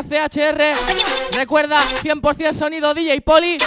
CHR. Recuerda, 100% sonido DJ Poli.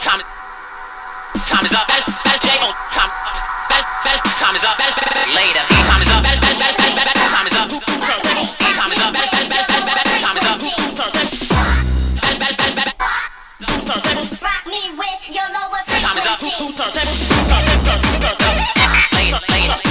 Time. Time is up. Time. Time is up. Later. Time is up. Time is up. Time is up. Time is up. Time is up. Later.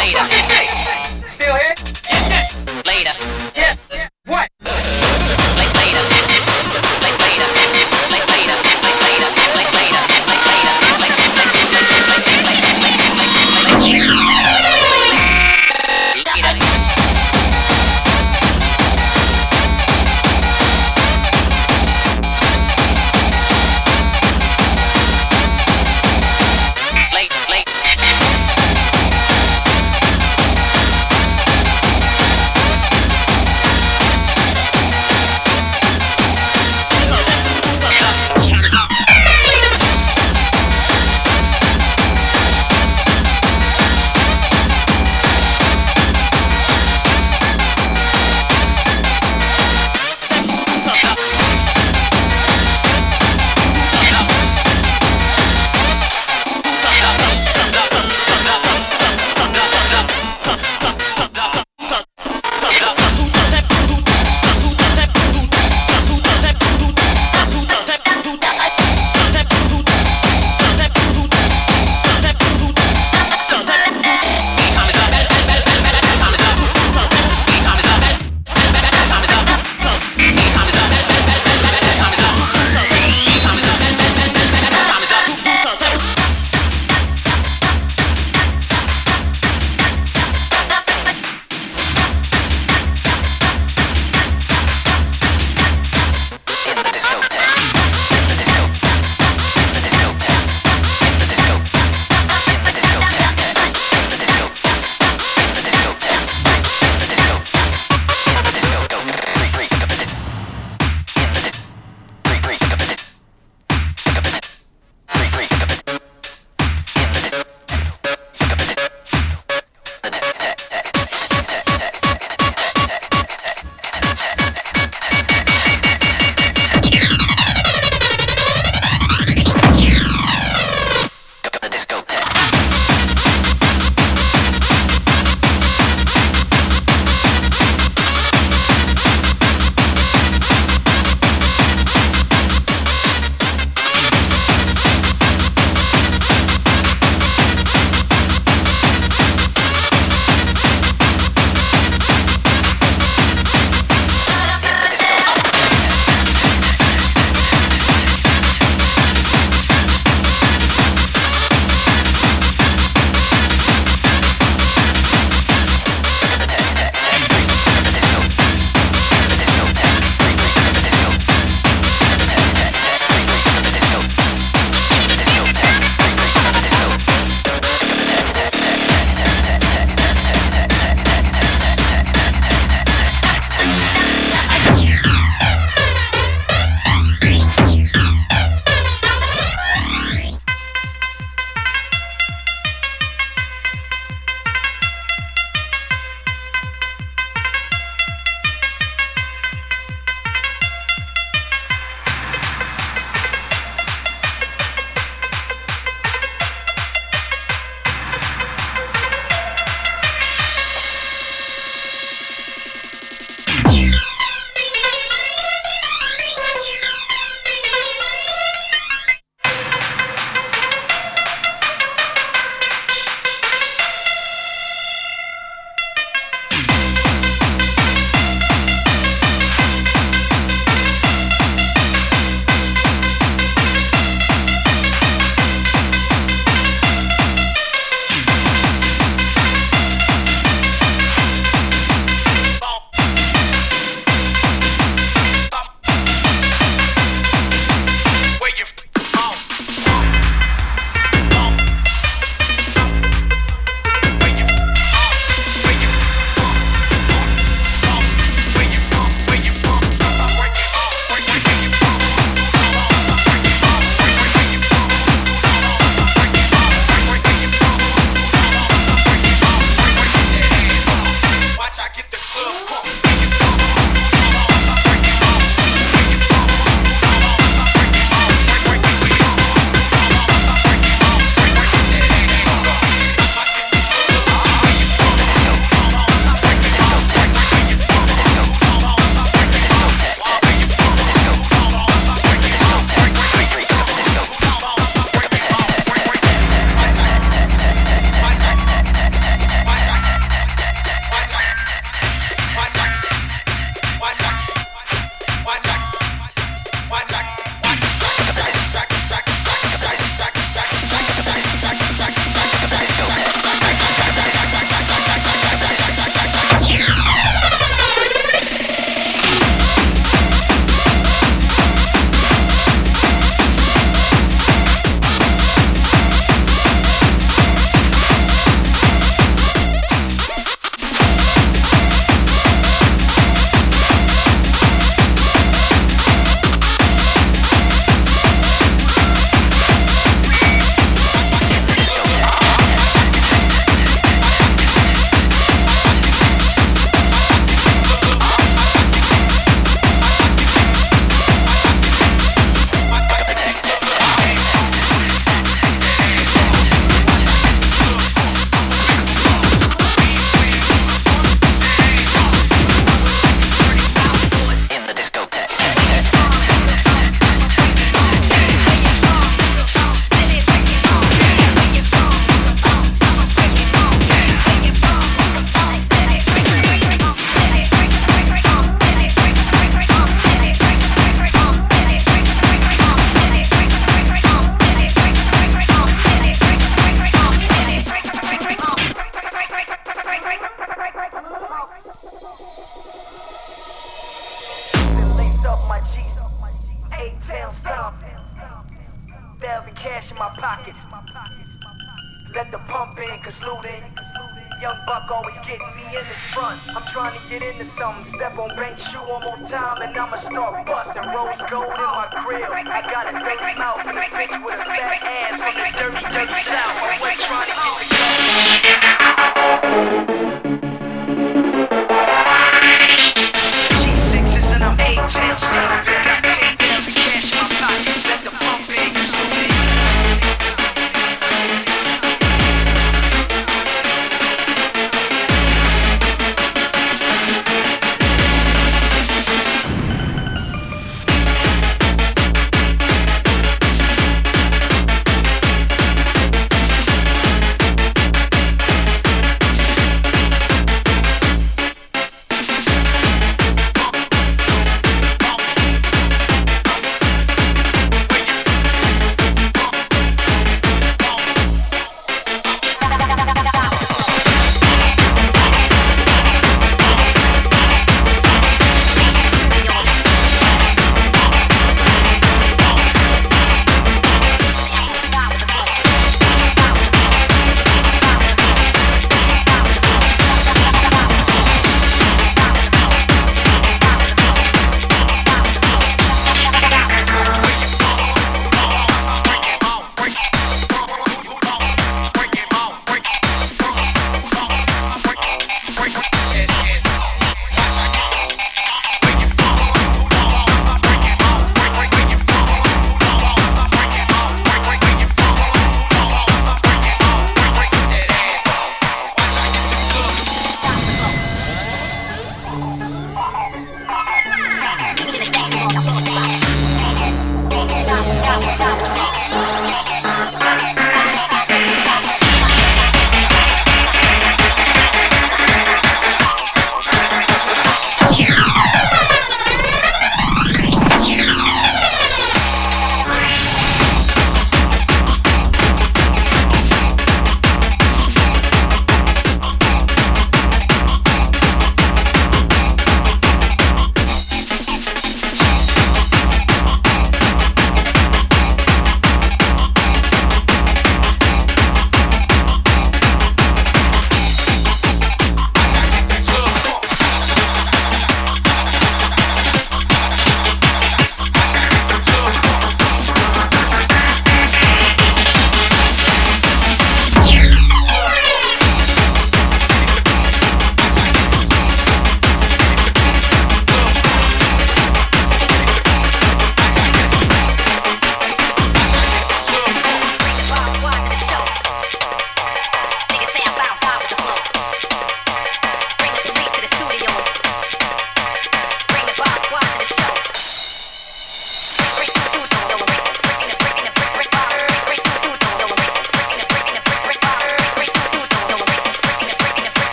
later.